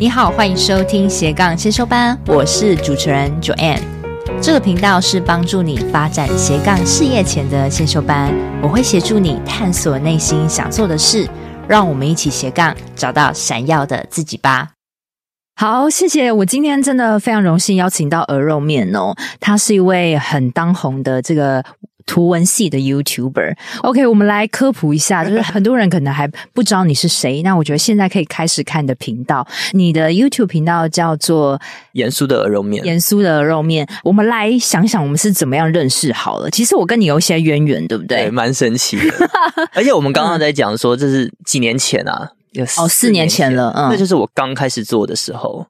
你好，欢迎收听斜杠先修班，我是主持人 Joanne。这个频道是帮助你发展斜杠事业前的先修班，我会协助你探索内心想做的事，让我们一起斜杠找到闪耀的自己吧。好，谢谢。我今天真的非常荣幸邀请到鹅肉面哦，他是一位很当红的这个。图文系的 YouTuber，OK，我们来科普一下，就是很多人可能还不知道你是谁。那我觉得现在可以开始看你的频道，你的 YouTube 频道叫做严肃的鹅肉面。严肃的鹅肉面，我们来想想我们是怎么样认识好了。其实我跟你有一些渊源，对不对？对，蛮神奇的。而且我们刚刚在讲说，这是几年前啊，有哦，四年前了，嗯，那就是我刚开始做的时候。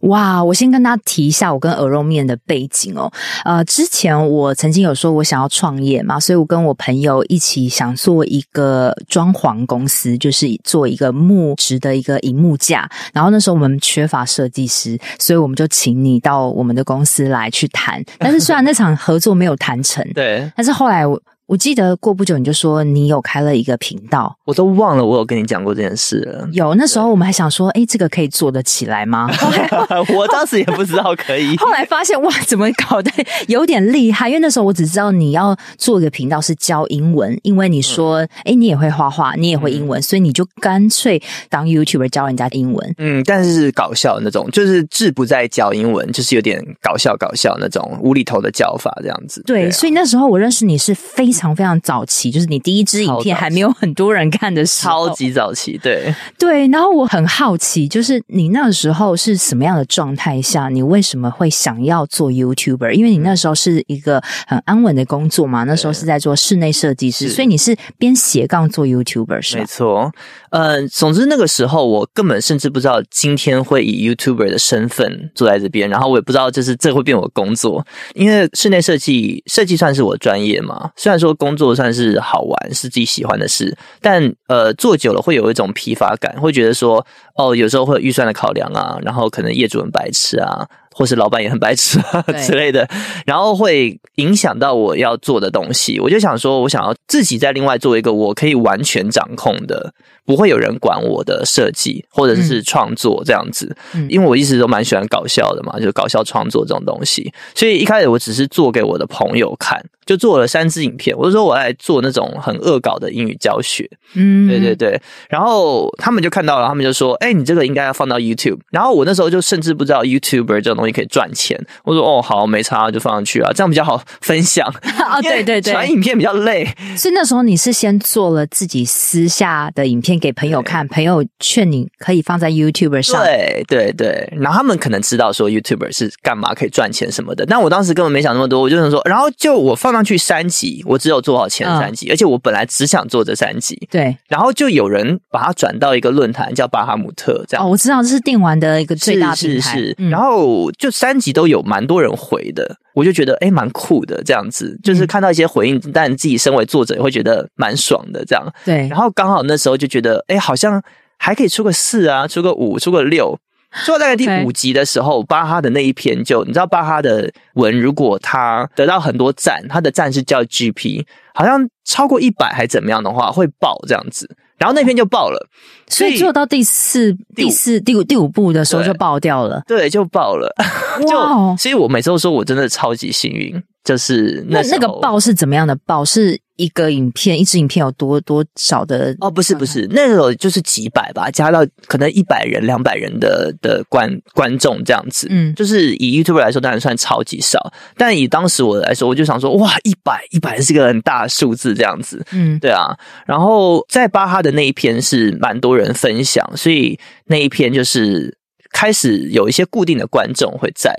哇，我先跟大家提一下我跟鹅肉面的背景哦。呃，之前我曾经有说我想要创业嘛，所以我跟我朋友一起想做一个装潢公司，就是做一个木质的一个银幕架。然后那时候我们缺乏设计师，所以我们就请你到我们的公司来去谈。但是虽然那场合作没有谈成，对，但是后来我。我记得过不久你就说你有开了一个频道，我都忘了我有跟你讲过这件事了。有，那时候我们还想说，哎，这个可以做得起来吗？我当时也不知道可以，后来发现哇，怎么搞的有点厉害？因为那时候我只知道你要做一个频道是教英文，因为你说，哎、嗯，你也会画画，你也会英文，嗯、所以你就干脆当 YouTuber 教人家英文。嗯，但是是搞笑那种，就是志不在教英文，就是有点搞笑搞笑那种无厘头的教法这样子。对，对啊、所以那时候我认识你是非常。非常非常早期，就是你第一支影片还没有很多人看的时候，超级早期，对对。然后我很好奇，就是你那个时候是什么样的状态下，你为什么会想要做 YouTuber？因为你那时候是一个很安稳的工作嘛，那时候是在做室内设计师，所以你是边斜杠做 YouTuber 是吗？没错。嗯，总之那个时候我根本甚至不知道今天会以 YouTuber 的身份坐在这边，然后我也不知道就是这会变我工作，因为室内设计设计算是我专业嘛，虽然说。工作算是好玩，是自己喜欢的事，但呃，做久了会有一种疲乏感，会觉得说，哦，有时候会有预算的考量啊，然后可能业主很白痴啊，或是老板也很白痴啊 之类的，然后会影响到我要做的东西。我就想说，我想要自己在另外做一个我可以完全掌控的，不会有人管我的设计或者是创作这样子。嗯，因为我一直都蛮喜欢搞笑的嘛，就是搞笑创作这种东西，所以一开始我只是做给我的朋友看。就做了三支影片，我就说我来做那种很恶搞的英语教学，嗯，对对对，然后他们就看到了，他们就说：“哎，你这个应该要放到 YouTube。”然后我那时候就甚至不知道 YouTuber 这种东西可以赚钱，我说：“哦，好，没差，就放上去啊，这样比较好分享。”啊，对对对，传影片比较累，所以那时候你是先做了自己私下的影片给朋友看，朋友劝你可以放在 YouTuber 上，对对对，然后他们可能知道说 YouTuber 是干嘛可以赚钱什么的，但我当时根本没想那么多，我就想说，然后就我放上。去三集，我只有做好前三集，嗯，而且我本来只想做这三集。对，然后就有人把它转到一个论坛叫巴哈姆特，这样。哦，我知道这是电玩的一个最大平台。是是是，嗯，然后就三集都有蛮多人回的，我就觉得哎蛮酷的这样子，就是看到一些回应，嗯，但自己身为作者也会觉得蛮爽的这样。对，然后刚好那时候就觉得，诶好像还可以出个四啊，出个五，出个六。做到大概第五集的时候巴哈的那一篇就你知道，巴哈的文如果他得到很多赞，他的赞是叫 GP，好像超过一百还怎么样的话会爆这样子，然后那篇就爆了，所以，所以做到第四、第四、第五、第五部的时候就爆掉了，对，对就爆了，就所以我每次都说我真的超级幸运。就是那那个爆是怎么样的爆？是一个影片，一支影片有多多少的？哦，不是不是，那个就是几百吧，加到可能一百人、两百人的的观观众这样子。嗯，就是以 YouTuber 来说，当然算超级少，但以当时我来说，我就想说，哇，一百一百是个很大的数字这样子。嗯，对啊。然后在巴哈的那一篇是蛮多人分享，所以那一篇就是开始有一些固定的观众会在。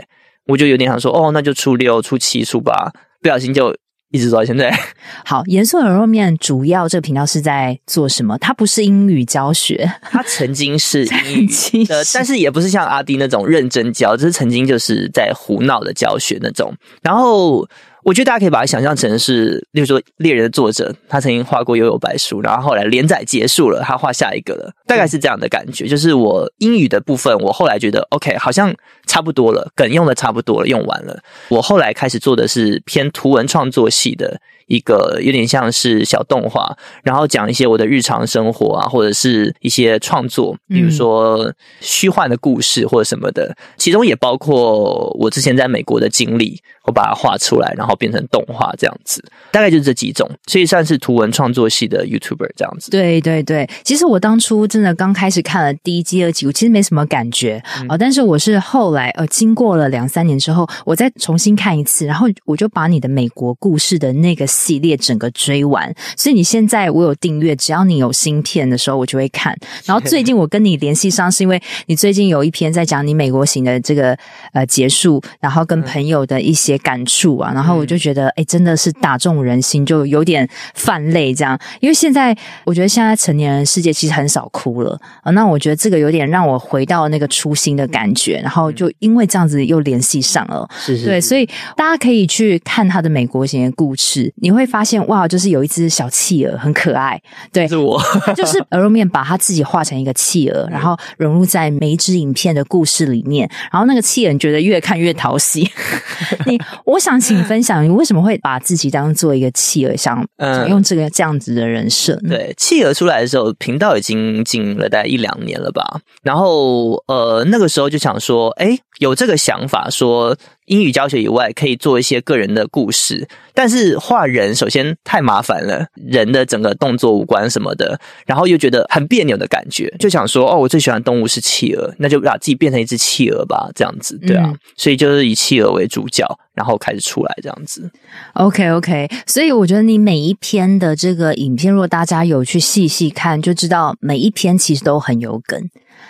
我就有点想说，哦，那就初六、初七、初八，不小心就一直做到现在。好，严肃牛肉面主要这个频道是在做什么？它不是英语教学，它曾经是英语的，但是也不是像阿迪那种认真教，只是曾经就是在胡闹的教学那种。然后。我觉得大家可以把它想象成是，例如说猎人的作者，他曾经画过《幽游白书》，然后后来连载结束了，他画下一个了，大概是这样的感觉。就是我英语的部分，我后来觉得 OK，好像差不多了，梗用的差不多了，用完了。我后来开始做的是偏图文创作系的一个有点像是小动画，然后讲一些我的日常生活啊，或者是一些创作，比如说虚幻的故事或者什么的，嗯、其中也包括我之前在美国的经历，我把它画出来，然后变成动画这样子，大概就是这几种，所以算是图文创作系的 YouTuber 这样子。对对对，其实我当初真的刚开始看了第一季、二季，我其实没什么感觉啊、但是我是后来呃，经过了两三年之后，我再重新看一次，然后我就把你的美国故事的那个。系列整个追完，所以你现在我有订阅，只要你有新片的时候，我就会看。然后最近我跟你联系上，是因为你最近有一篇在讲你美国行的这个呃结束，然后跟朋友的一些感触啊，然后我就觉得哎，真的是打中人心，就有点泛泪这样。因为现在我觉得现在成年人世界其实很少哭了啊，那我觉得这个有点让我回到那个初心的感觉，然后就因为这样子又联系上了，是是，对，所以大家可以去看他的美国行的故事。你会发现哇，就是有一只小企鹅很可爱，对，是我，就是鹅肉面把它自己画成一个企鹅，然后融入在每一支影片的故事里面，然后那个企鹅你觉得越看越讨喜。你，我想请你分享，你为什么会把自己当做一个企鹅，想想用这个这样子的人设？对，企鹅出来的时候，频道已经经营了大概一两年了吧，然后呃那个时候就想说，哎，有这个想法说。英语教学以外，可以做一些个人的故事，但是画人首先太麻烦了，人的整个动作、五官什么的，然后又觉得很别扭的感觉，就想说，哦，我最喜欢的动物是企鹅，那就把自己变成一只企鹅吧，这样子，对啊，嗯、所以就是以企鹅为主角，然后开始出来这样子。OK OK，所以我觉得你每一篇的这个影片，如果大家有去细细看，就知道每一篇其实都很有梗。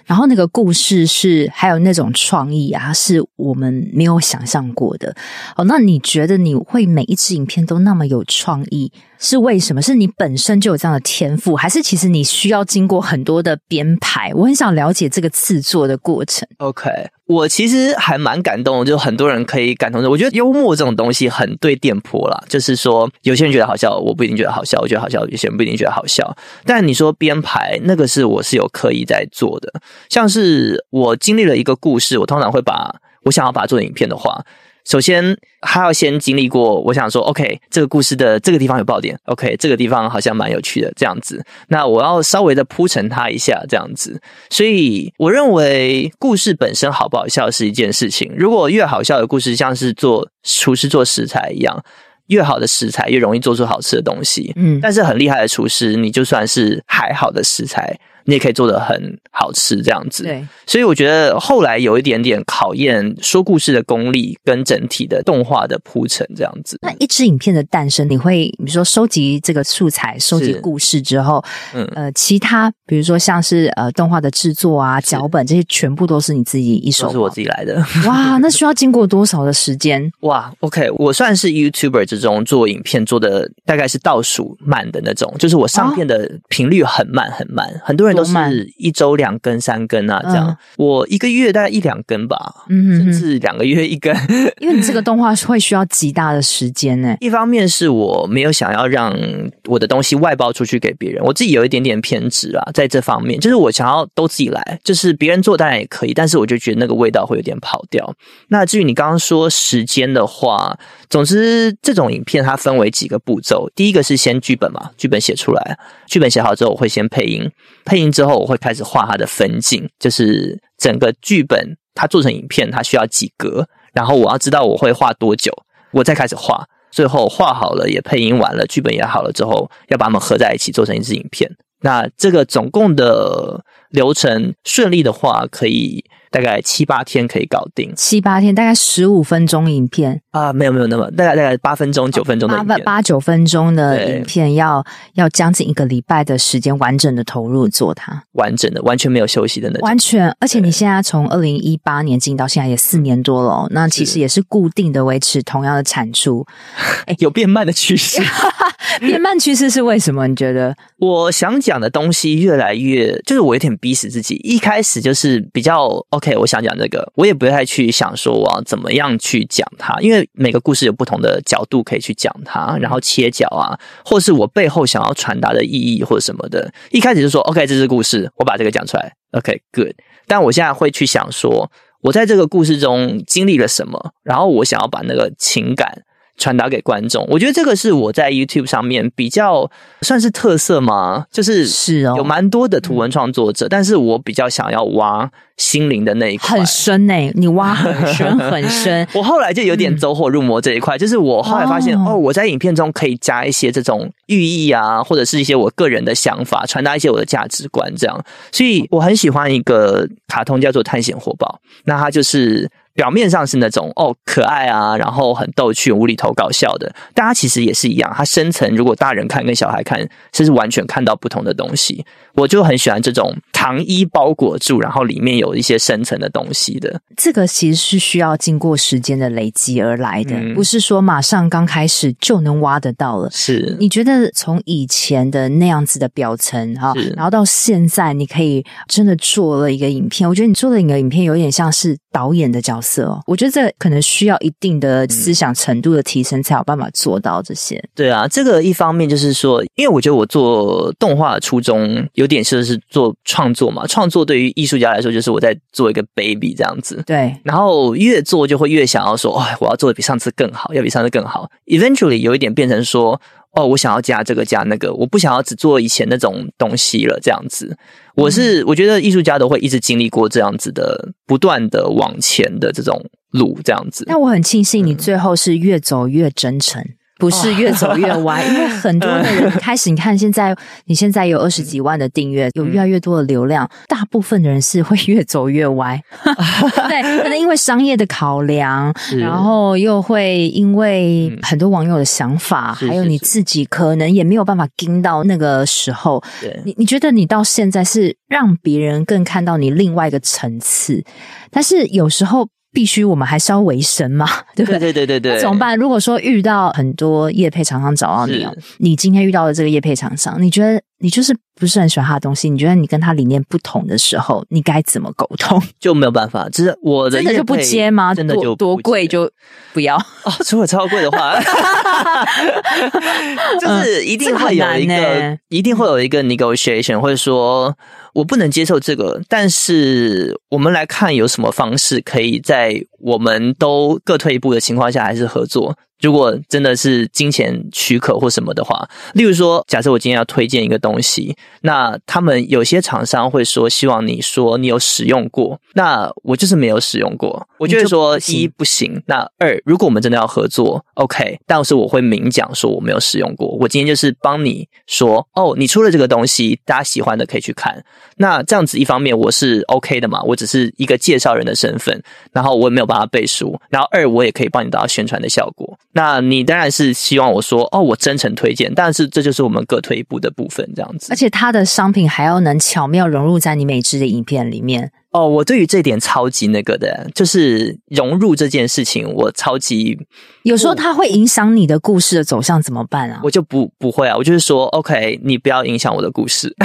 然后那个故事是还有那种创意啊，是我们没有想象过的。哦，那你觉得你会每一支影片都那么有创意？是为什么？是你本身就有这样的天赋，还是其实你需要经过很多的编排？我很想了解这个制作的过程。OK，我其实还蛮感动，就很多人可以感同的。我觉得幽默这种东西很对店铺啦，就是说有些人觉得好笑，我不一定觉得好笑；我觉得好笑，有些人不一定觉得好笑。但你说编排那个是我是有刻意在做的，像是我经历了一个故事，我通常会把我想要把它做成影片的话。首先，他要先经历过。我想说，OK，这个故事的这个地方有爆点，OK，这个地方好像蛮有趣的，这样子。那我要稍微的铺陈它一下，这样子。所以，我认为故事本身好不好笑是一件事情。如果越好笑的故事，像是做厨师做食材一样，越好的食材越容易做出好吃的东西。嗯，但是很厉害的厨师，你就算是还好的食材。你也可以做的很好吃，这样子。对，所以我觉得后来有一点点考验说故事的功力跟整体的动画的铺陈，这样子。那一支影片的诞生，你会比如说收集这个素材，收集故事之后，嗯呃，其他比如说像是呃动画的制作啊、脚本这些，全部都是你自己一手，都是我自己来的。哇，那需要经过多少的时间？哇，OK，我算是 YouTuber 之中做影片做的大概是倒数慢的那种，就是我上片的频率很慢很慢，很多人。都是一周两更、三更啊，这样。嗯、我一个月大概一两更吧，嗯甚至两个月一更。因为你这个动画会需要极大的时间呢。一方面是我没有想要让我的东西外包出去给别人，我自己有一点点偏执啊，在这方面，就是我想要都自己来，就是别人做当然也可以，但是我就觉得那个味道会有点跑掉。那至于你刚刚说时间的话，总之这种影片它分为几个步骤，第一个是先剧本嘛，剧本写出来，剧本写好之后我会先配音，配音。之后我会开始画它的分镜，就是整个剧本它做成影片，它需要几格，然后我要知道我会画多久，我再开始画。最后画好了，也配音完了，剧本也好了之后，要把它们合在一起做成一支影片。那这个总共的流程顺利的话，可以。大概七八天可以搞定，七八天大概十五分钟影片啊，没有没有那么大概大概八分钟九分钟的影片，八八九分钟的影片要要将近一个礼拜的时间完整的投入做它，完整的完全没有休息的那种，完全，而且你现在从二零一八年进到现在也四年多了，哦，那其实也是固定的维持同样的产出，哎，有变慢的趋势，变慢趋势是为什么？你觉得？我想讲的东西越来越，就是我有点逼死自己，一开始就是比较。OK，我想讲这个，我也不太去想说我要怎么样去讲它，因为每个故事有不同的角度可以去讲它，然后切角啊，或是我背后想要传达的意义或者什么的。一开始就说 OK，这是故事，我把这个讲出来，OK，good。但我现在会去想说，我在这个故事中经历了什么，然后我想要把那个情感传达给观众。我觉得这个是我在 YouTube 上面比较算是特色吗？就是是哦，有蛮多的图文创作者，但是我比较想要挖心灵的那一块，很深诶、欸，你挖很深很深。我后来就有点走火入魔这一块，就是我后来发现哦，我在影片中可以加一些这种寓意啊，或者是一些我个人的想法，传达一些我的价值观，这样。所以我很喜欢一个卡通叫做《探险火宝》，那它就是。表面上是那种哦可爱啊，然后很逗趣、无厘头搞笑的，但他其实也是一样。他深层如果大人看跟小孩看，是是完全看到不同的东西。我就很喜欢这种糖衣包裹住，然后里面有一些深层的东西的。这个其实是需要经过时间的累积而来的，嗯、不是说马上刚开始就能挖得到了。是，你觉得从以前的那样子的表层哈，然后到现在你可以真的做了一个影片，我觉得你做的一个影片有点像是导演的角色哦。我觉得这可能需要一定的思想程度的提升，才有办法做到这些。对啊，这个一方面就是说，因为我觉得我做动画的初衷。有点像是做创作嘛，创作对于艺术家来说，就是我在做一个 baby 这样子。对，然后越做就会越想要说，哎，我要做的比上次更好，要比上次更好。Eventually 有一点变成说，哦，我想要加这个加那个，我不想要只做以前那种东西了，这样子。我是我觉得艺术家都会一直经历过这样子的不断的往前的这种路，这样子。那我很庆幸你最后是越走越真诚。嗯不是越走越歪，因为很多的人 开始，你看现在，你现在有二十几万的订阅，有越来越多的流量，大部分的人是会越走越歪。对，可能因为商业的考量，然后又会因为很多网友的想法，还有你自己可能也没有办法盯到那个时候。你你觉得你到现在是让别人更看到你另外一个层次，但是有时候。必须我们还是要维生嘛，对不对？对对对对对。那怎么办？如果说遇到很多业配厂商找到你哦，你今天遇到的这个业配厂商，你觉得你就是不是很喜欢他的东西？你觉得你跟他理念不同的时候，你该怎么沟通？就没有办法，就是我的真的就不接吗？真的就多贵就不要哦。如果超贵的话，就是一定会有一个，嗯、一定会有一个 negotiation，或者说。我不能接受这个，但是我们来看有什么方式可以在我们都各退一步的情况下还是合作。如果真的是金钱许可或什么的话，例如说，假设我今天要推荐一个东西，那他们有些厂商会说希望你说你有使用过，那我就是没有使用过。我就会说一不行，那二如果我们真的要合作，OK，但是我会明讲说我没有使用过。我今天就是帮你说哦，你出了这个东西，大家喜欢的可以去看。那这样子一方面我是 OK 的嘛，我只是一个介绍人的身份，然后我也没有办法背书，然后二我也可以帮你达到宣传的效果。那你当然是希望我说哦，我真诚推荐，但是这就是我们各退一步的部分，这样子。而且它的商品还要能巧妙融入在你每支的影片里面。哦，我对于这点超级那个的，就是融入这件事情，我超级。有时候它会影响你的故事的走向，怎么办啊？我就不不会啊，我就是说，OK，你不要影响我的故事。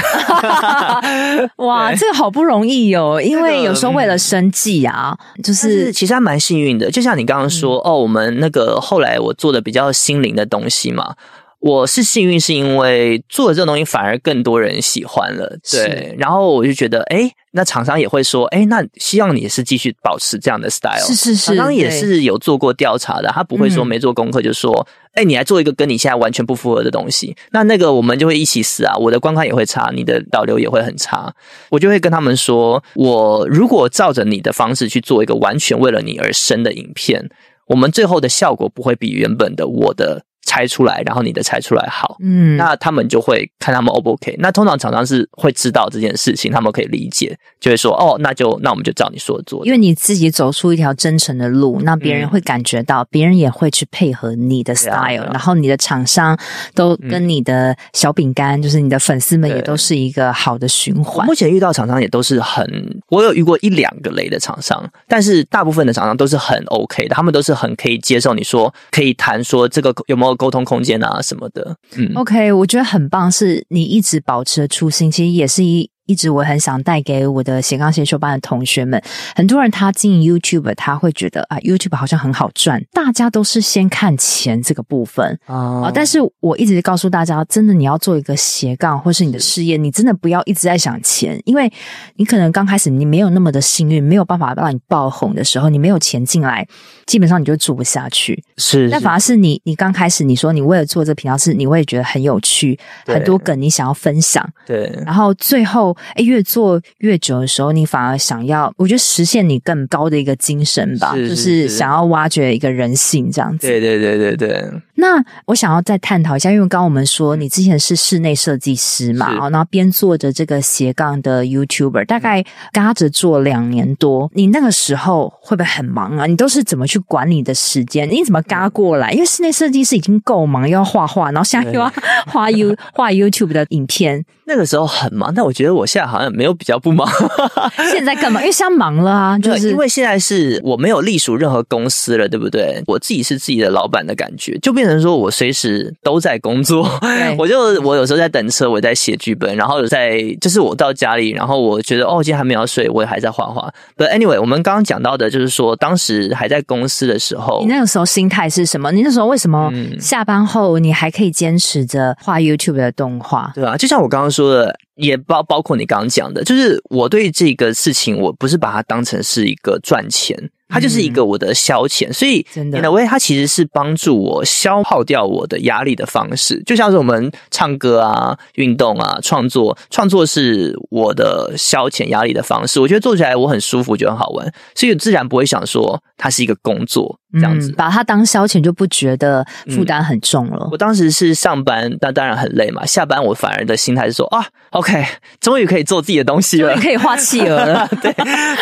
哇，这个好不容易哦，因为有时候为了生计啊，就是，是其实还蛮幸运的。就像你刚刚说，嗯、哦，我们那个后来我做的比较心灵的东西嘛。我是幸运，是因为做的这个东西反而更多人喜欢了，对。然后我就觉得，哎，那厂商也会说，哎，那希望你是继续保持这样的 style。是是是，厂商也是有做过调查的，他不会说没做功课就说，哎、嗯，你来做一个跟你现在完全不符合的东西，那那个我们就会一起死啊！我的观看也会差，你的导流也会很差。我就会跟他们说，我如果照着你的方式去做一个完全为了你而生的影片，我们最后的效果不会比原本的我的。拆出来，然后你的拆出来好，嗯，那他们就会看他们 O 不 OK。那通常厂商是会知道这件事情，他们可以理解，就会说哦，那就那我们就照你说的做。因为你自己走出一条真诚的路，那别人会感觉到，嗯、别人也会去配合你的 style，、啊啊、然后你的厂商都跟你的小饼干，嗯、就是你的粉丝们也都是一个好的循环。目前遇到厂商也都是很，我有遇过一两个雷的厂商，但是大部分的厂商都是很 OK 的，他们都是很可以接受你说可以谈说这个有没有。沟通空间啊什么的，嗯，OK，我觉得很棒，是你一直保持的初心，其实也是一一直我很想带给我的斜杠先修班的同学们，很多人他经营 YouTube，他会觉得啊，YouTube 好像很好赚，大家都是先看钱这个部分啊、哦。但是我一直告诉大家，真的你要做一个斜杠或是你的事业，你真的不要一直在想钱，因为你可能刚开始你没有那么的幸运，没有办法让你爆红的时候，你没有钱进来，基本上你就做不下去。是，是，但反而是你，你刚开始你说你为了做这个频道，是你会觉得很有趣，很多梗你想要分享，对，然后最后。哎，越做越久的时候，你反而想要，我觉得实现你更高的一个精神吧，是是是，就是想要挖掘一个人性这样子。对对对对对。那我想要再探讨一下，因为刚刚我们说你之前是室内设计师嘛，然后边做着这个斜杠的 YouTuber，大概嘎着做两年多，你那个时候会不会很忙啊？你都是怎么去管理的时间？你怎么嘎过来？因为室内设计师已经够忙，又要画画，然后现在又要 画 You 画 YouTube 的影片。那个时候很忙，但我觉得我现在好像没有比较不忙。现在干嘛？因为现在忙了啊，就是因为现在是我没有隶属任何公司了，对不对？我自己是自己的老板的感觉，就变成说我随时都在工作。我就我有时候在等车，我在写剧本，然后在就是我到家里，然后我觉得哦，今天还没有睡，我也还在画画。But anyway，我们刚刚讲到的就是说，当时还在公司的时候，你那个时候心态是什么？你那时候为什么下班后你还可以坚持着画 YouTube 的动画？对啊，就像我刚刚说的。也包包括你刚刚讲的，就是我对这个事情，我不是把它当成是一个赚钱。它就是一个我的消遣，嗯、所以真的，它其实是帮助我消耗掉我的压力的方式，就像是我们唱歌啊、运动啊、创作，创作是我的消遣压力的方式。我觉得做起来我很舒服，就很好玩，所以自然不会想说它是一个工作这样子，嗯、把它当消遣就不觉得负担很重了、嗯。我当时是上班，那当然很累嘛。下班我反而的心态是说啊，OK，终于可以做自己的东西了，可以画企鹅了，对，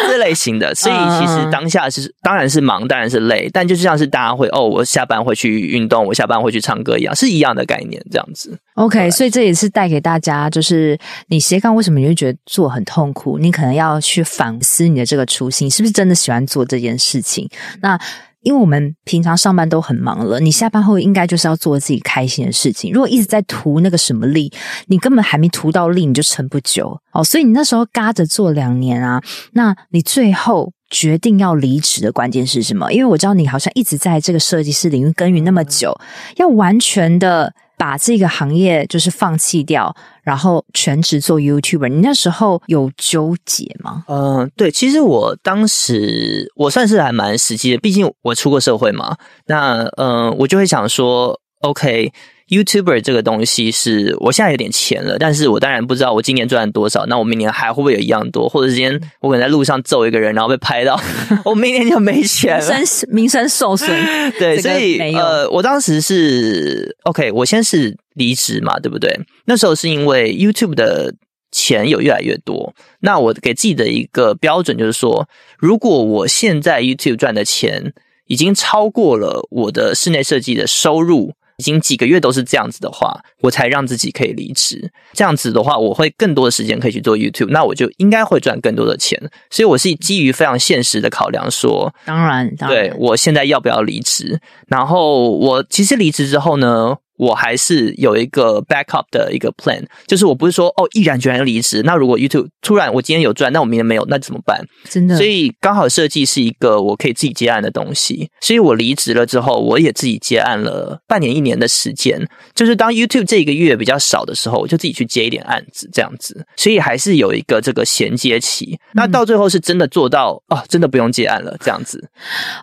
这类型的。所以其实当下。是，当然是忙，当然是累，但就是像是大家会哦，我下班会去运动，我下班会去唱歌一样，是一样的概念，这样子。OK，所以这也是带给大家，就是你斜杠为什么你会觉得做很痛苦？你可能要去反思你的这个初心，是不是真的喜欢做这件事情？那。因为我们平常上班都很忙了，你下班后应该就是要做自己开心的事情。如果一直在图那个什么力，你根本还没图到力，你就撑不久哦。所以你那时候嘎着做两年啊，那你最后决定要离职的关键是什么？因为我知道你好像一直在这个设计师领域耕耘那么久，要完全的。把这个行业就是放弃掉，然后全职做 YouTuber，你那时候有纠结吗？嗯、呃，对，其实我当时我算是还蛮实际的，毕竟我出过社会嘛。那嗯、我就会想说，OK。YouTuber 这个东西是我现在有点钱了，但是我当然不知道我今年赚了多少，那我明年还会不会有一样多？或者今天我可能在路上揍一个人，然后被拍到，我明年就没钱了，名声 名声受损。对，所以呃，我当时是 OK，我先是离职嘛，对不对？那时候是因为 YouTube 的钱有越来越多，那我给自己的一个标准就是说，如果我现在 YouTube 赚的钱已经超过了我的室内设计的收入。已经几个月都是这样子的话，我才让自己可以离职。这样子的话，我会更多的时间可以去做 YouTube，那我就应该会赚更多的钱。所以我是基于非常现实的考量说，当然，当然，对，我现在要不要离职？然后我其实离职之后呢，我还是有一个 backup 的一个 plan，就是我不是说哦毅然决然离职。那如果 YouTube 突然我今天有赚，那我明天没有，那怎么办？真的，所以刚好设计是一个我可以自己接案的东西，所以我离职了之后，我也自己接案了半年一年的时间。就是当 YouTube 这一个月比较少的时候，我就自己去接一点案子，这样子。所以还是有一个这个衔接期。那到最后是真的做到哦，真的不用接案了，这样子。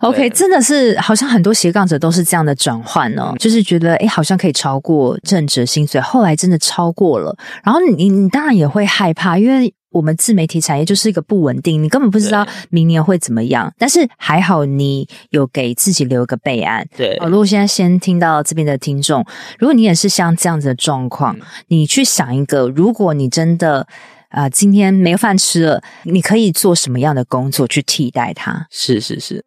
OK，真的是好像很多斜杠者都是这样的转换哦，就是觉得哎，好像。可以超过正职薪水，后来真的超过了，然后你你当然也会害怕，因为我们自媒体产业就是一个不稳定，你根本不知道明年会怎么样。但是还好你有给自己留个备案。对，如果现在先听到这边的听众，如果你也是像这样子的状况，嗯、你去想一个，如果你真的啊、呃、今天没饭吃了，你可以做什么样的工作去替代它？是是是。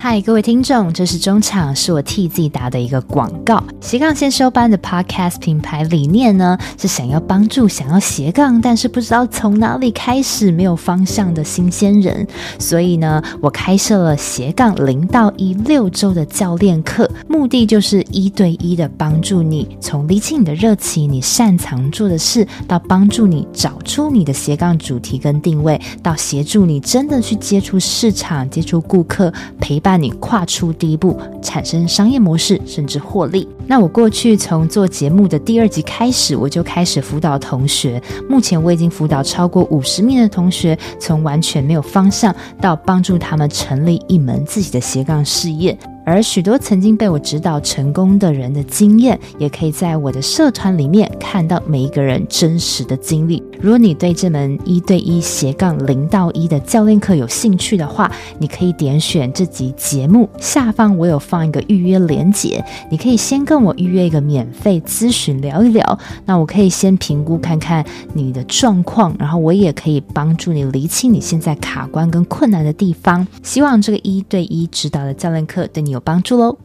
嗨，各位听众，这是中场，是我替自己打的一个广告。斜杠先修班的 Podcast 品牌理念呢，是想要帮助想要斜杠，但是不知道从哪里开始、没有方向的新鲜人。所以呢，我开设了斜杠零到一六周的教练课，目的就是一对一的帮助你，从理清你的热情、你擅长做的事，到帮助你找出你的斜杠主题跟定位，到协助你真的去接触市场、接触顾客，陪伴。伴你跨出第一步，产生商业模式，甚至获利。那我过去从做节目的第二集开始，我就开始辅导同学。目前我已经辅导超过五十名的同学，从完全没有方向到帮助他们成立一门自己的斜杠事业。而许多曾经被我指导成功的人的经验，也可以在我的社团里面看到每一个人真实的经历。如果你对这门一对一斜杠零到一的教练课有兴趣的话，你可以点选这集节目下方，我有放一个预约连接，你可以先跟我预约一个免费咨询聊一聊。那我可以先评估看看你的状况，然后我也可以帮助你厘清你现在卡关跟困难的地方。希望这个一对一指导的教练课对你有有帮助喽。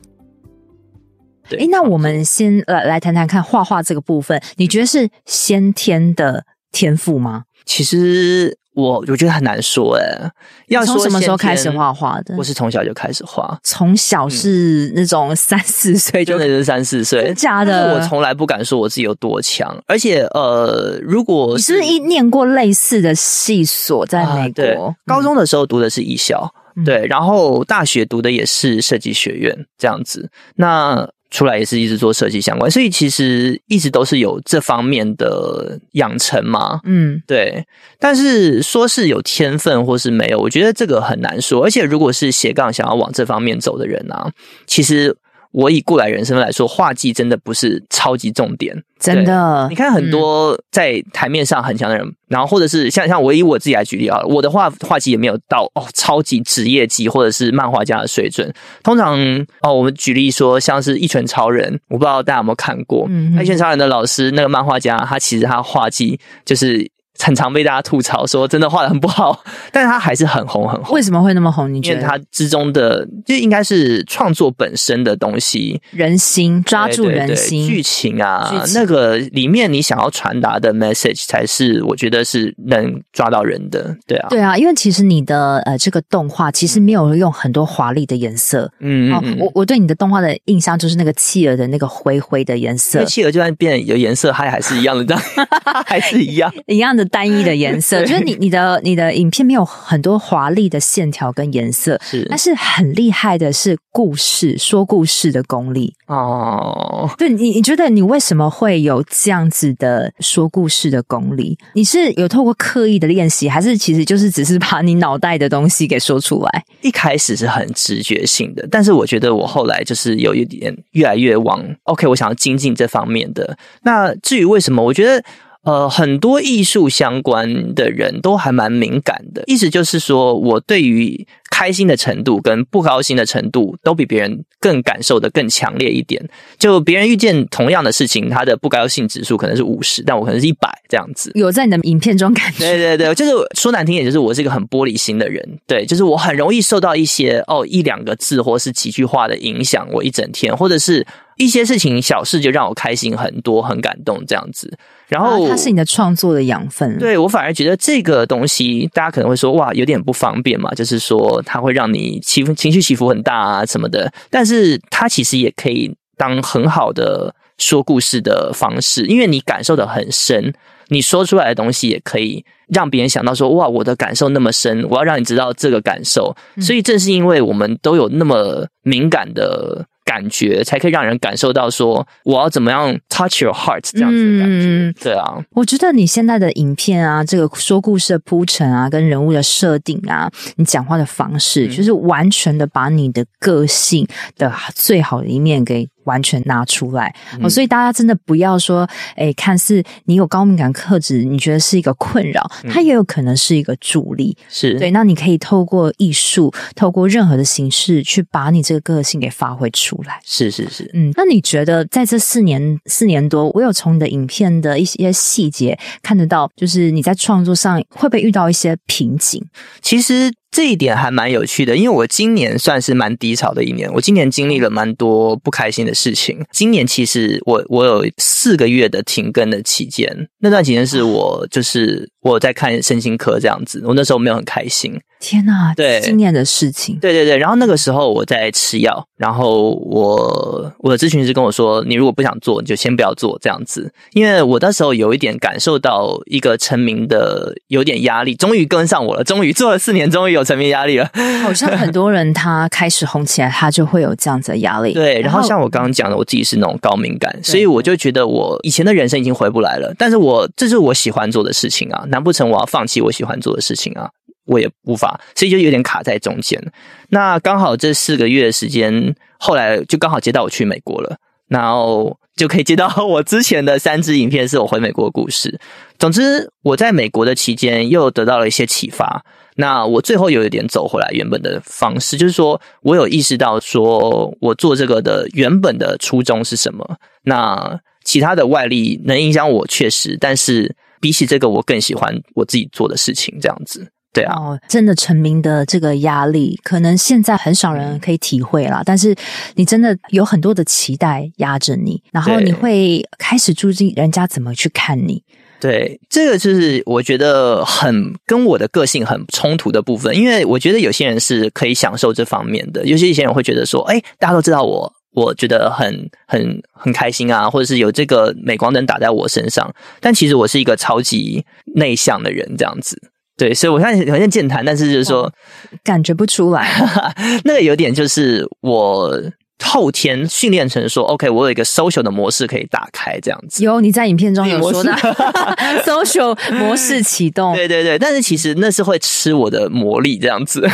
哎，那我们先来来谈谈看画画这个部分，你觉得是先天的天赋吗？其实我我觉得很难说哎。要从什么时候开始画画的？我是从小就开始画，从小是那种 三四岁就，真的是三四岁，假的。我从来不敢说我自己有多强，而且呃，如果是你是不是一念过类似的系所，在美国、啊对，高中的时候读的是艺校。对，然后大学读的也是设计学院这样子，那出来也是一直做设计相关，所以其实一直都是有这方面的养成嘛。嗯，对。但是说是有天分或是没有，我觉得这个很难说。而且如果是斜杠想要往这方面走的人啊，其实。我以过来人身份来说，画技真的不是超级重点，真的。你看很多在台面上很强的人，嗯、然后或者是像像我以我自己来举例啊，我的画画技也没有到哦超级职业级或者是漫画家的水准。通常哦，我们举例说像是一拳超人，我不知道大家有没有看过，嗯、一拳超人的老师那个漫画家，他其实他画技就是。很常被大家吐槽说，真的画的很不好，但是他还是很红很红。为什么会那么红？你觉得他之中的就应该是创作本身的东西，人心抓住人心，剧情啊剧情，那个里面你想要传达的 message 才是我觉得是能抓到人的。对啊，对啊，因为其实你的呃这个动画其实没有用很多华丽的颜色。嗯嗯，嗯，我我对你的动画的印象就是那个企鹅的那个灰灰的颜色。企鹅就算变有颜色，它还是一样的，这样还是一样一样的。单一的颜色，就是你你的你的影片没有很多华丽的线条跟颜色，是，但是很厉害的是故事说故事的功力哦。对你，你觉得你为什么会有这样子的说故事的功力？你是有透过刻意的练习，还是其实就是只是把你脑袋的东西给说出来？一开始是很直觉性的，但是我觉得我后来就是有一点越来越往 OK，我想要精进这方面的。那至于为什么，我觉得。呃，很多艺术相关的人都还蛮敏感的，意思就是说，我对于开心的程度跟不高兴的程度都比别人更感受的更强烈一点。就别人遇见同样的事情，他的不高兴指数可能是五十，但我可能是一百这样子。有在你的影片中感觉？对对对，就是说难听点，就是我是一个很玻璃心的人。对，就是我很容易受到一些哦一两个字或是几句话的影响，我一整天，或者是。一些事情小事就让我开心很多，很感动这样子。然后、啊、它是你的创作的养分。对，我反而觉得这个东西，大家可能会说哇，有点不方便嘛，就是说它会让你起伏情绪起伏很大啊什么的。但是它其实也可以当很好的说故事的方式，因为你感受的很深，你说出来的东西也可以让别人想到说哇，我的感受那么深，我要让你知道这个感受。所以正是因为我们都有那么敏感的。感觉才可以让人感受到说，我要怎么样 touch your heart 这样子的感觉。嗯，对啊，我觉得你现在的影片啊，这个说故事的铺陈啊，跟人物的设定啊，你讲话的方式，就是完全的把你的个性的最好的一面给。完全拿出来，哦，所以大家真的不要说，哎，看似你有高敏感特质，你觉得是一个困扰，它也有可能是一个助力。是对，那你可以透过艺术，透过任何的形式，去把你这个个性给发挥出来。是是是，嗯，那你觉得在这四年四年多，我有从你的影片的一些细节看得到，就是你在创作上会不会遇到一些瓶颈？其实。这一点还蛮有趣的，因为我今年算是蛮低潮的一年，我今年经历了蛮多不开心的事情。今年其实我我有四个月的停更的期间，那段期间是我就是我在看身心科这样子，我那时候没有很开心。天哪，对，今年的事情，对对对。然后那个时候我在吃药，然后我我的咨询师跟我说，你如果不想做，你就先不要做这样子，因为我那时候有一点感受到一个成名的有点压力，终于跟上我了，终于做了四年，终于有成名压力了。好像很多人他开始红起来，他就会有这样子的压力。对，然后像我刚刚讲的，我自己是那种高敏感，所以我就觉得我以前的人生已经回不来了。但是我这是我喜欢做的事情啊，难不成我要放弃我喜欢做的事情啊？我也无法，所以就有点卡在中间。那刚好这四个月的时间，后来就刚好接到我去美国了，然后就可以接到 我之前的三支影片，是我回美国的故事。总之，我在美国的期间又得到了一些启发。那我最后有一点走回来原本的方式，就是说我有意识到，说我做这个的原本的初衷是什么。那其他的外力能影响我，确实，但是比起这个，我更喜欢我自己做的事情，这样子。对啊，哦，真的成名的这个压力，可能现在很少人可以体会啦。但是你真的有很多的期待压着你，然后你会开始注意人家怎么去看你。对，这个就是我觉得很跟我的个性很冲突的部分，因为我觉得有些人是可以享受这方面的，有些一些人会觉得说，哎，大家都知道我，我觉得很很很开心啊，或者是有这个镁光灯打在我身上，但其实我是一个超级内向的人，这样子。对，所以我现在好像健谈，但是就是说感觉不出来。那个有点就是我后天训练成说，OK，我有一个 social 的模式可以打开这样子。有你在影片中有说的 social 模式启动。对对对，但是其实那是会吃我的魔力这样子。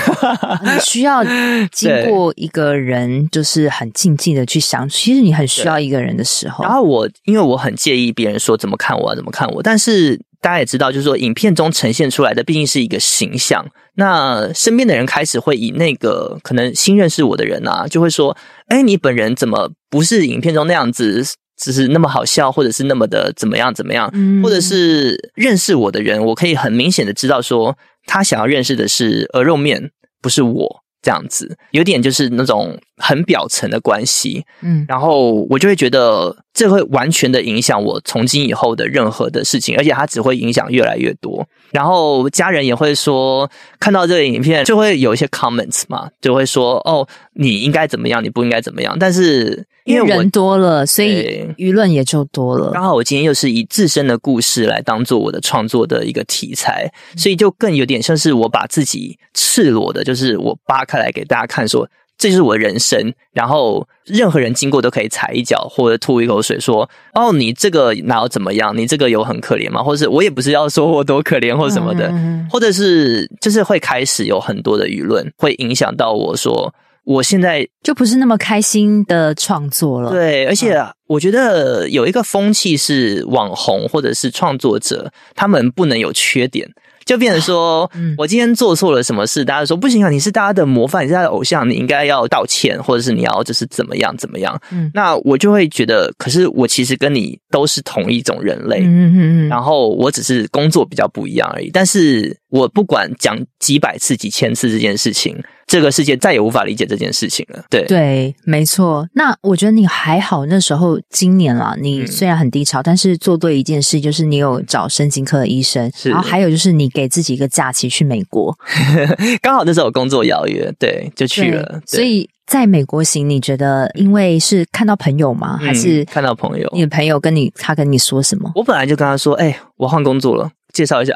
你需要经过一个人，就是很静静的去想。其实你很需要一个人的时候。然后我因为我很介意别人说怎么看我啊，怎么看我，但是。大家也知道，就是说，影片中呈现出来的毕竟是一个形象。那身边的人开始会以那个可能新认识我的人啊，就会说：“哎，你本人怎么不是影片中那样子，只是那么好笑，或者是那么的怎么样怎么样？嗯、或者是认识我的人，我可以很明显的知道说，他想要认识的是鹅肉面，不是我。”这样子有点就是那种很表层的关系，嗯，然后我就会觉得这会完全的影响我从今以后的任何的事情，而且它只会影响越来越多。然后家人也会说，看到这个影片就会有一些 comments 嘛，就会说哦，你应该怎么样，你不应该怎么样。但是因为，人多了，所以舆论也就多了。刚好我今天又是以自身的故事来当做我的创作的一个题材，所以就更有点像是我把自己赤裸的，就是我扒开来给大家看，说这就是我的人生。然后任何人经过都可以踩一脚或者吐一口水，说哦，你这个哪有怎么样？你这个有很可怜吗？或者是我也不是要说我多可怜或什么的，嗯、或者是就是会开始有很多的舆论会影响到我说。我现在就不是那么开心的创作了。对，而且我觉得有一个风气是网红或者是创作者，他们不能有缺点。就变成说，我今天做错了什么事，大家说不行啊，你是大家的模范，你是他的偶像，你应该要道歉，或者是你要就是怎么样怎么样。嗯，那我就会觉得，可是我其实跟你都是同一种人类，嗯嗯嗯，然后我只是工作比较不一样而已。但是我不管讲几百次、几千次这件事情。这个世界再也无法理解这件事情了。对对，没错。那我觉得你还好，那时候今年啦，你虽然很低潮，嗯、但是做对一件事，就是你有找神经科的医生，是然后还有就是你给自己一个假期去美国，刚好那时候有工作邀约，对，就去了。所以在美国行，你觉得因为是看到朋友吗？还是看到朋友？你的朋友跟你，他跟你说什么？我本来就跟他说：“哎，我换工作了。”介绍一下，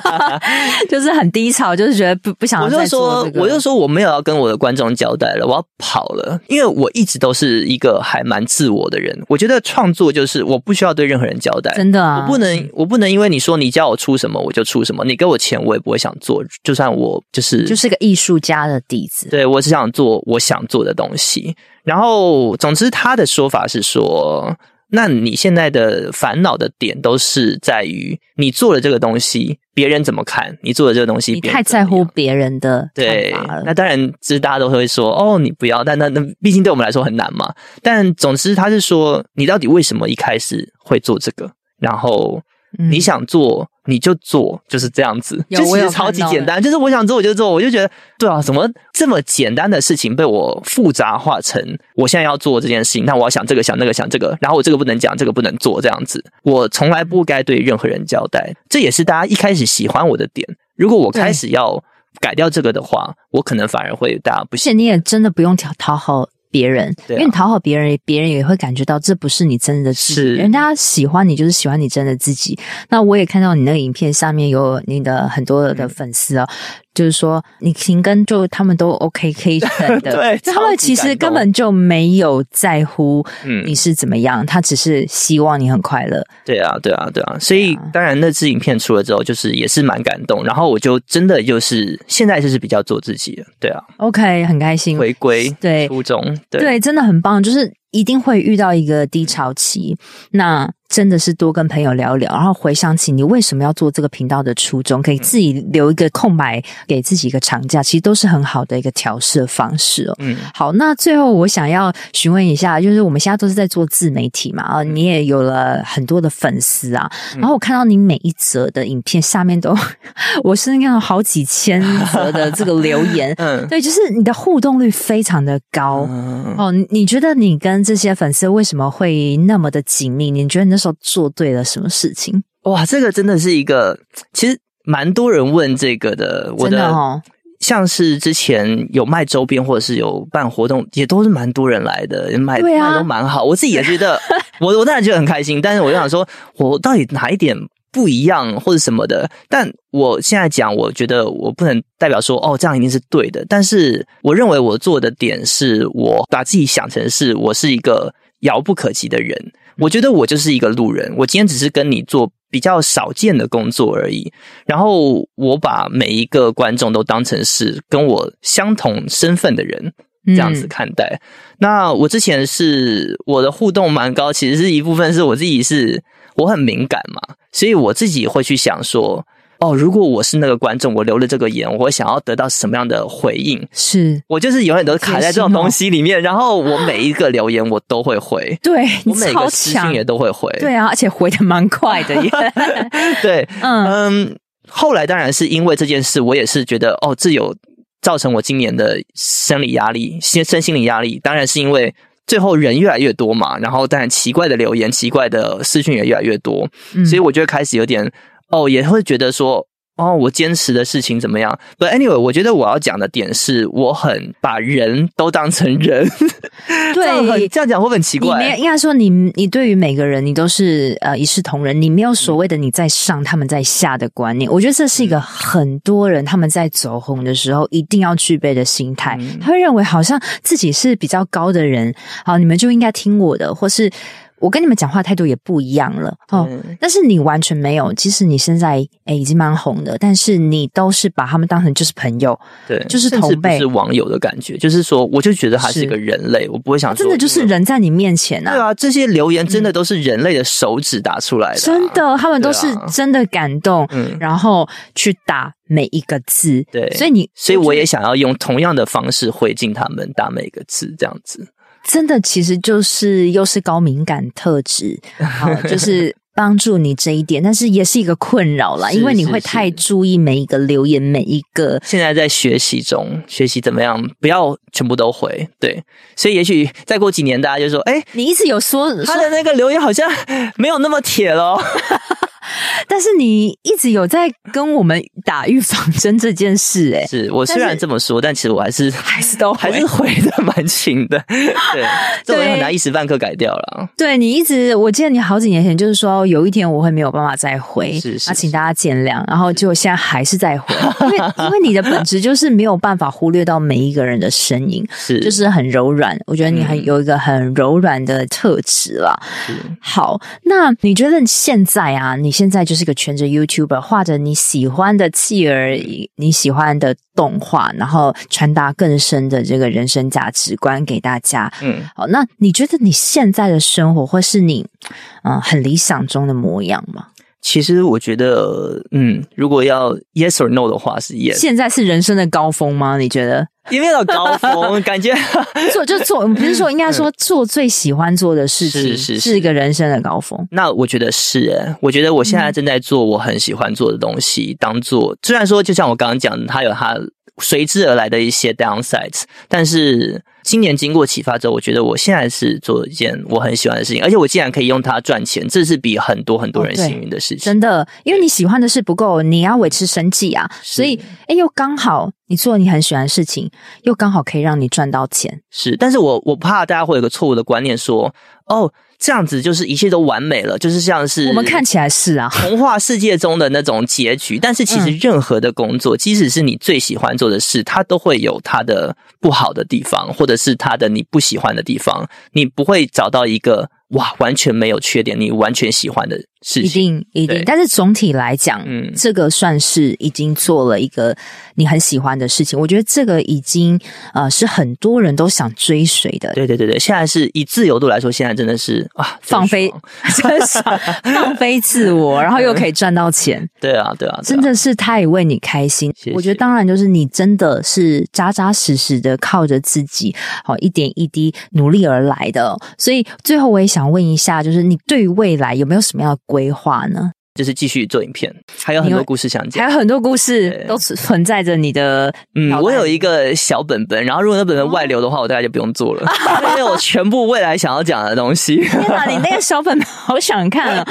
就是很低潮，就是觉得不不想。我就说，我就说我没有要跟我的观众交代了，我要跑了。因为我一直都是一个还蛮自我的人，我觉得创作就是我不需要对任何人交代，真的啊，我不能，我不能因为你说你叫我出什么我就出什么，你给我钱我也不会想做，就算我就是就是个艺术家的底子，对，我只想做我想做的东西。然后，总之他的说法是说。那你现在的烦恼的点都是在于你做了这个东西，别人怎么看？你做的这个东西，你太在乎别人的。对，那当然，其实大家都会说哦，你不要。但那那毕竟对我们来说很难嘛。但总之，他是说你到底为什么一开始会做这个？然后嗯、你想做你就做，就是这样子，就其实超级简单。就是我想做我就做，我就觉得对啊，怎么这么简单的事情被我复杂化成我现在要做这件事情？那我要想这个想那个想这个，然后我这个不能讲，这个不能做，这样子，我从来不该对任何人交代。这也是大家一开始喜欢我的点。如果我开始要改掉这个的话，我可能反而会大家不信。而且你也真的不用讨讨好。别人，因为你讨好别人，别人也会感觉到这不是你真的自己。是人家喜欢你，就是喜欢你真的自己。那我也看到你那个影片上面有你的很多的粉丝啊。嗯就是说，你停更就他们都 OK 可以等的，对，他们其实根本就没有在乎，嗯，你是怎么样，嗯，他只是希望你很快乐。对啊，对啊，对啊。所以当然那支影片出了之后，就是也是蛮感动。然后我就真的就是现在就是比较做自己了。对啊，OK，很开心回归对初衷，对，对，真的很棒。就是一定会遇到一个低潮期，那。真的是多跟朋友聊聊，然后回想起你为什么要做这个频道的初衷，可以自己留一个空白，给自己一个长假，其实都是很好的一个调试方式哦。嗯，好，那最后我想要询问一下，就是我们现在都是在做自媒体嘛，啊，你也有了很多的粉丝啊，然后我看到你每一则的影片下面都，我是看到好几千则的这个留言，嗯，对，就是你的互动率非常的高哦。你觉得你跟这些粉丝为什么会那么的紧密？你觉得你？那时候做对了什么事情？哇，这个真的是一个，其实蛮多人问这个的。我的，哦，像是之前有卖周边或者是有办活动，也都是蛮多人来的，卖卖，啊，都蛮好。我自己也觉得，我我当然觉得很开心。但是我就想说，我到底哪一点不一样或者什么的？但我现在讲，我觉得我不能代表说哦，这样一定是对的。但是我认为我做的点是我把自己想成是我是一个遥不可及的人。我觉得我就是一个路人，我今天只是跟你做比较少见的工作而已。然后我把每一个观众都当成是跟我相同身份的人，这样子看待。嗯。那我之前是我的互动蛮高，其实是一部分是我自己是我很敏感嘛，所以我自己会去想说。哦，如果我是那个观众，我留了这个言，我想要得到什么样的回应？是我就是永远都卡在这种东西里面，然后我每一个留言我都会回，对，我每个私信也都会回，对啊，而且回的蛮快的耶。对，嗯嗯，后来当然是因为这件事，我也是觉得哦，这有造成我今年的生理压力、身身心理压力。当然是因为最后人越来越多嘛，然后当然奇怪的留言、奇怪的私讯也越来越多，嗯，所以我就会开始有点。哦，也会觉得说，哦，我坚持的事情怎么样？But anyway，我觉得我要讲的点是，我很把人都当成人。对，这样，讲会很奇怪？你没应该说你，你你对于每个人，你都是呃一视同仁，你没有所谓的你在上，他们在下的观念。我觉得这是一个很多人他们在走红的时候一定要具备的心态。他会认为好像自己是比较高的人，好，你们就应该听我的，或是。我跟你们讲话态度也不一样了哦，嗯、但是你完全没有。即使你现在诶、欸、已经蛮红的，但是你都是把他们当成就是朋友，对，就是同辈，是网友的感觉。就是说，我就觉得他是一个人类，我不会想说真的就是人在你面前啊。对啊，这些留言真的都是人类的手指打出来的、啊嗯，真的，他们都是真的感动，然后去打每一个字，对，所以你，所以我也想要用同样的方式回敬他们，打每一个字，这样子。真的，其实就是又是高敏感特质，好，就是帮助你这一点，但是也是一个困扰啦，因为你会太注意每一个留言，每一个。现在在学习中，学习怎么样，不要全部都回，对。所以也许再过几年，大家就说：“哎，你一直有说他的那个留言好像没有那么铁了。” 但是你一直有在跟我们打预防针这件事、欸，哎，是我虽然这么说，但，但其实我还是 还是都还是回的蛮勤的，对，这我也很难一时半刻改掉了。对，你一直，我记得你好几年前就是说有一天我会没有办法再回，是是，请大家见谅。然后就现在还是在回，因为因为你的本质就是没有办法忽略到每一个人的声音，是就是很柔软。我觉得你很有一个很柔软的特质啦。嗯、好，那你觉得现在啊，你现在就是个全职 YouTuber，画着你喜欢的企鹅，你喜欢的动画，然后传达更深的这个人生价值观给大家。嗯，好，那你觉得你现在的生活，或是你嗯很理想中的模样吗？其实我觉得，嗯，如果要 yes or no 的话，是 yes。现在是人生的高峰吗？你觉得？也没有高峰，感觉 做就做，我们不是说应该说做最喜欢做的事情，是是是。一个人生的高峰。那我觉得是，诶我觉得我现在正在做我很喜欢做的东西，嗯、当做虽然说就像我刚刚讲的，它有它随之而来的一些 downsides，但是。今年经过启发之后，我觉得我现在是做一件我很喜欢的事情，而且我竟然可以用它赚钱，这是比很多很多人幸运的事情。哦、真的，因为你喜欢的事不够，你要维持生计啊，所以哎，又刚好你做你很喜欢的事情，又刚好可以让你赚到钱。是，但是我我怕大家会有个错误的观念，说哦。这样子就是一切都完美了，就是像是我们看起来是啊，童话世界中的那种结局。但是其实任何的工作，即使是你最喜欢做的事，它都会有它的不好的地方，或者是它的你不喜欢的地方。你不会找到一个。哇，完全没有缺点，你完全喜欢的事情，一定一定。但是总体来讲，嗯，这个算是已经做了一个你很喜欢的事情。我觉得这个已经呃是很多人都想追随的。对对对对，现在是以自由度来说，现在真的是啊，放飞，真是 放飞自我，然后又可以赚到钱。对啊，对啊，真的是太为你开心。谢谢。我觉得当然就是你真的是扎扎实实的靠着自己，好一点一滴努力而来的。所以最后我也想。想问一下，就是你对于未来有没有什么样的规划呢？就是继续做影片，还有很多故事想讲，还有很多故事都存在着你的。嗯，我有一个小本本，然后如果那本本外流的话，我大概就不用做了，因为我全部未来想要讲的东西。天哪，你那个小本本 好想看啊！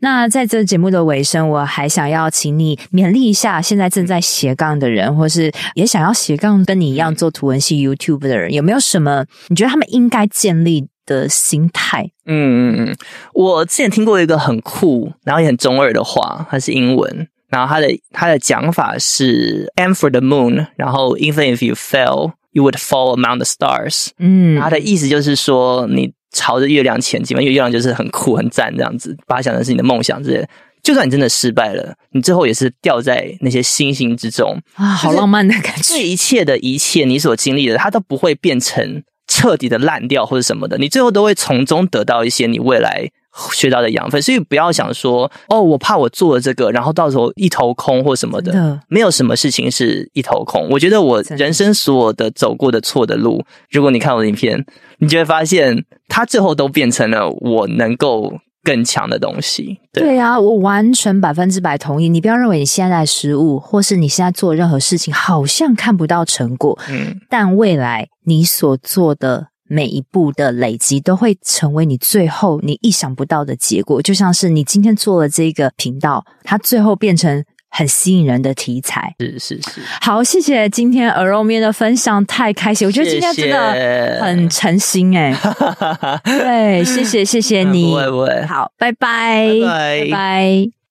那在这节目的尾声，我还想要请你勉励一下现在正在斜杠的人，或是也想要斜杠跟你一样做图文系 YouTube 的人，有没有什么你觉得他们应该建立的心态，嗯嗯嗯，我之前听过一个很酷，然后也很中二的话，它是英文，然后它的它的讲法是 “aim for the moon”，然后 “even if you fail, you would fall among the stars”。嗯，它的意思就是说，你朝着月亮前进嘛，因为月亮就是很酷很赞这样子，把它想成是你的梦想之类的。就算你真的失败了，你最后也是掉在那些星星之中啊，好浪漫的感觉。这一切的一切，你所经历的，它都不会变成。彻底的烂掉或者什么的，你最后都会从中得到一些你未来学到的养分。所以不要想说哦，我怕我做了这个，然后到时候一头空或什么的。的没有什么事情是一头空。我觉得我人生所有的走过的错的路，如果你看我的影片，你就会发现它最后都变成了我能够。更强的东西，对，呀啊，我完全百分之百同意。你不要认为你现在的失误，或是你现在做任何事情，好像看不到成果，嗯，但未来你所做的每一步的累积，都会成为你最后你意想不到的结果。就像是你今天做了这个频道，它最后变成。很吸引人的题材，是是是。好，谢谢今天鹅肉面的分享，太开心。我觉得今天真的很诚心哎、欸。对，谢谢谢谢 你。不会不会。好，拜拜拜拜。拜拜。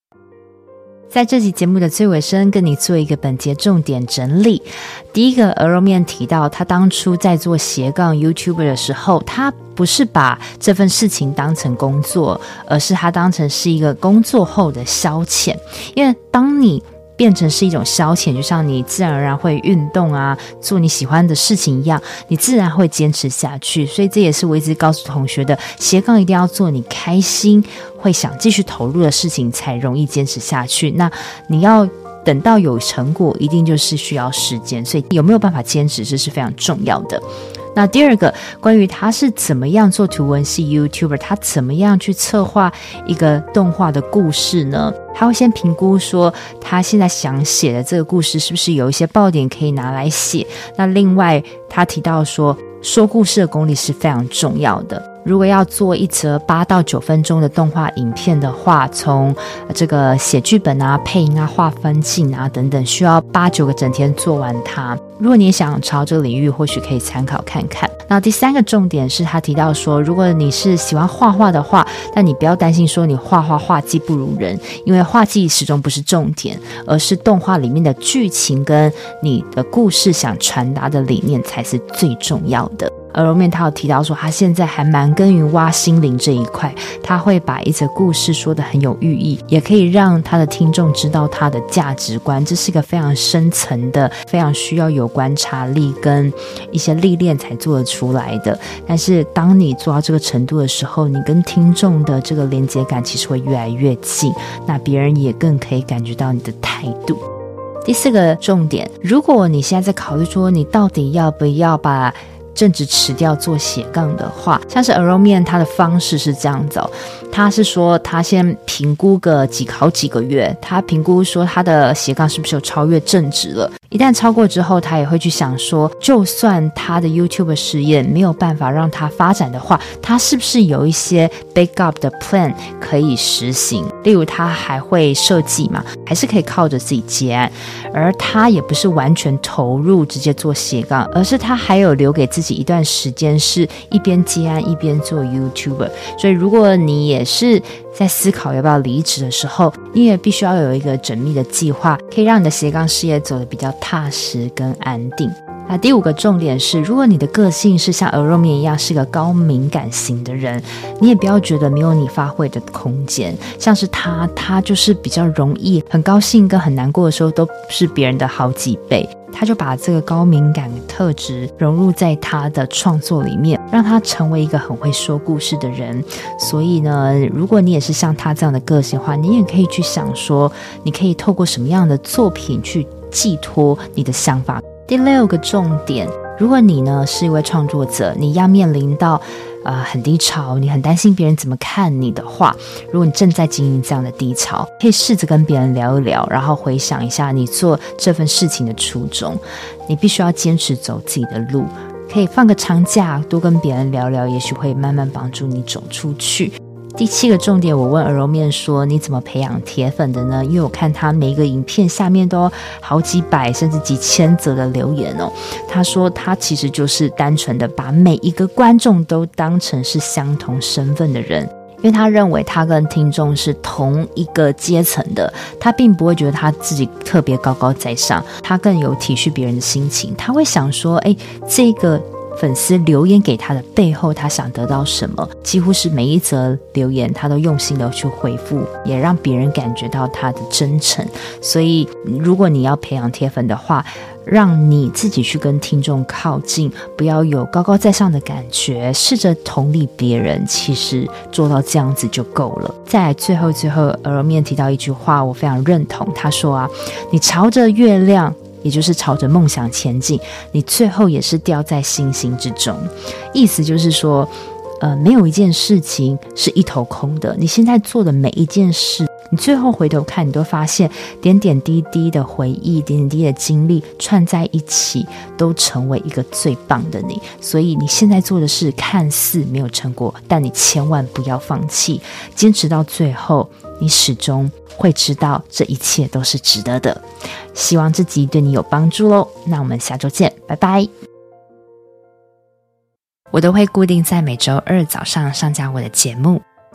在这期节目的最尾声，跟你做一个本节重点整理。第一个，鹅肉面提到，他当初在做斜杠 YouTuber 的时候，他不是把这份事情当成工作，而是他当成是一个工作后的消遣。因为当你变成是一种消遣，就像你自然而然会运动啊，做你喜欢的事情一样，你自然会坚持下去。所以这也是我一直告诉同学的：斜杠一定要做你开心、会想继续投入的事情，才容易坚持下去。那你要等到有成果，一定就是需要时间。所以有没有办法坚持，这是非常重要的。那第二个，关于他是怎么样做图文系 YouTuber，他怎么样去策划一个动画的故事呢？他会先评估说，他现在想写的这个故事是不是有一些爆点可以拿来写。那另外，他提到说，说故事的功力是非常重要的。如果要做一则八到九分钟的动画影片的话，从这个写剧本啊、配音啊、画分镜啊等等，需要八九个整天做完它。如果你想朝这个领域，或许可以参考看看。那第三个重点是他提到说，如果你是喜欢画画的话，但你不要担心说你画画画技不如人，因为画技始终不是重点，而是动画里面的剧情跟你的故事想传达的理念才是最重要的。鹅肉面他有提到说，他现在还蛮耕耘挖心灵这一块，他会把一则故事说得很有寓意，也可以让他的听众知道他的价值观。这是一个非常深层的，非常需要有观察力跟一些历练才做得出来的。但是当你做到这个程度的时候，你跟听众的这个连接感其实会越来越近，那别人也更可以感觉到你的态度。第四个重点，如果你现在在考虑说你到底要不要把正职辞掉做斜杠的话，像是鹅肉面，它的方式是这样子哦，他是说他先评估个几好几个月，他评估说他的斜杠是不是有超越正职了。一旦超过之后，他也会去想说，就算他的 YouTube 事业没有办法让他发展的话，他是不是有一些 backup 的 plan 可以实行？例如，他还会设计嘛，还是可以靠着自己接案，而他也不是完全投入直接做斜杠，而是他还有留给自己一段时间，是一边接案一边做 YouTuber。所以，如果你也是在思考要不要离职的时候，你也必须要有一个缜密的计划，可以让你的斜杠事业走得比较踏实跟安定。那第五个重点是，如果你的个性是像鹅肉面一样是个高敏感型的人，你也不要觉得没有你发挥的空间。像是他，他就是比较容易很高兴跟很难过的时候都是别人的好几倍。他就把这个高敏感特质融入在他的创作里面，让他成为一个很会说故事的人。所以呢，如果你也是像他这样的个性的话，你也可以去想说，你可以透过什么样的作品去寄托你的想法。第六个重点，如果你呢是一位创作者，你要面临到。呃，很低潮，你很担心别人怎么看你的话。如果你正在经历这样的低潮，可以试着跟别人聊一聊，然后回想一下你做这份事情的初衷。你必须要坚持走自己的路，可以放个长假，多跟别人聊聊，也许会慢慢帮助你走出去。第七个重点，我问鹅肉面说：“你怎么培养铁粉的呢？”因为我看他每一个影片下面都好几百甚至几千则的留言哦。他说他其实就是单纯的把每一个观众都当成是相同身份的人，因为他认为他跟听众是同一个阶层的，他并不会觉得他自己特别高高在上，他更有体恤别人的心情，他会想说：“哎，这个。”粉丝留言给他的背后，他想得到什么？几乎是每一则留言，他都用心的去回复，也让别人感觉到他的真诚。所以，如果你要培养铁粉的话，让你自己去跟听众靠近，不要有高高在上的感觉，试着同理别人，其实做到这样子就够了。在，最后最后，鹅肉面提到一句话，我非常认同。他说啊，你朝着月亮。也就是朝着梦想前进，你最后也是掉在星星之中。意思就是说，呃，没有一件事情是一头空的。你现在做的每一件事，你最后回头看，你都发现点点滴滴的回忆，点点滴滴的经历串在一起，都成为一个最棒的你。所以你现在做的事看似没有成果，但你千万不要放弃，坚持到最后。你始终会知道这一切都是值得的。希望这集对你有帮助喽。那我们下周见，拜拜。我都会固定在每周二早上上架我的节目，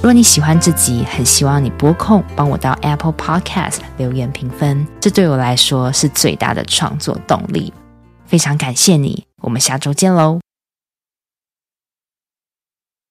若你喜欢这集，很希望你播控帮我到 Apple Podcast 留言评分，这对我来说是最大的创作动力。非常感谢你，我们下周见喽。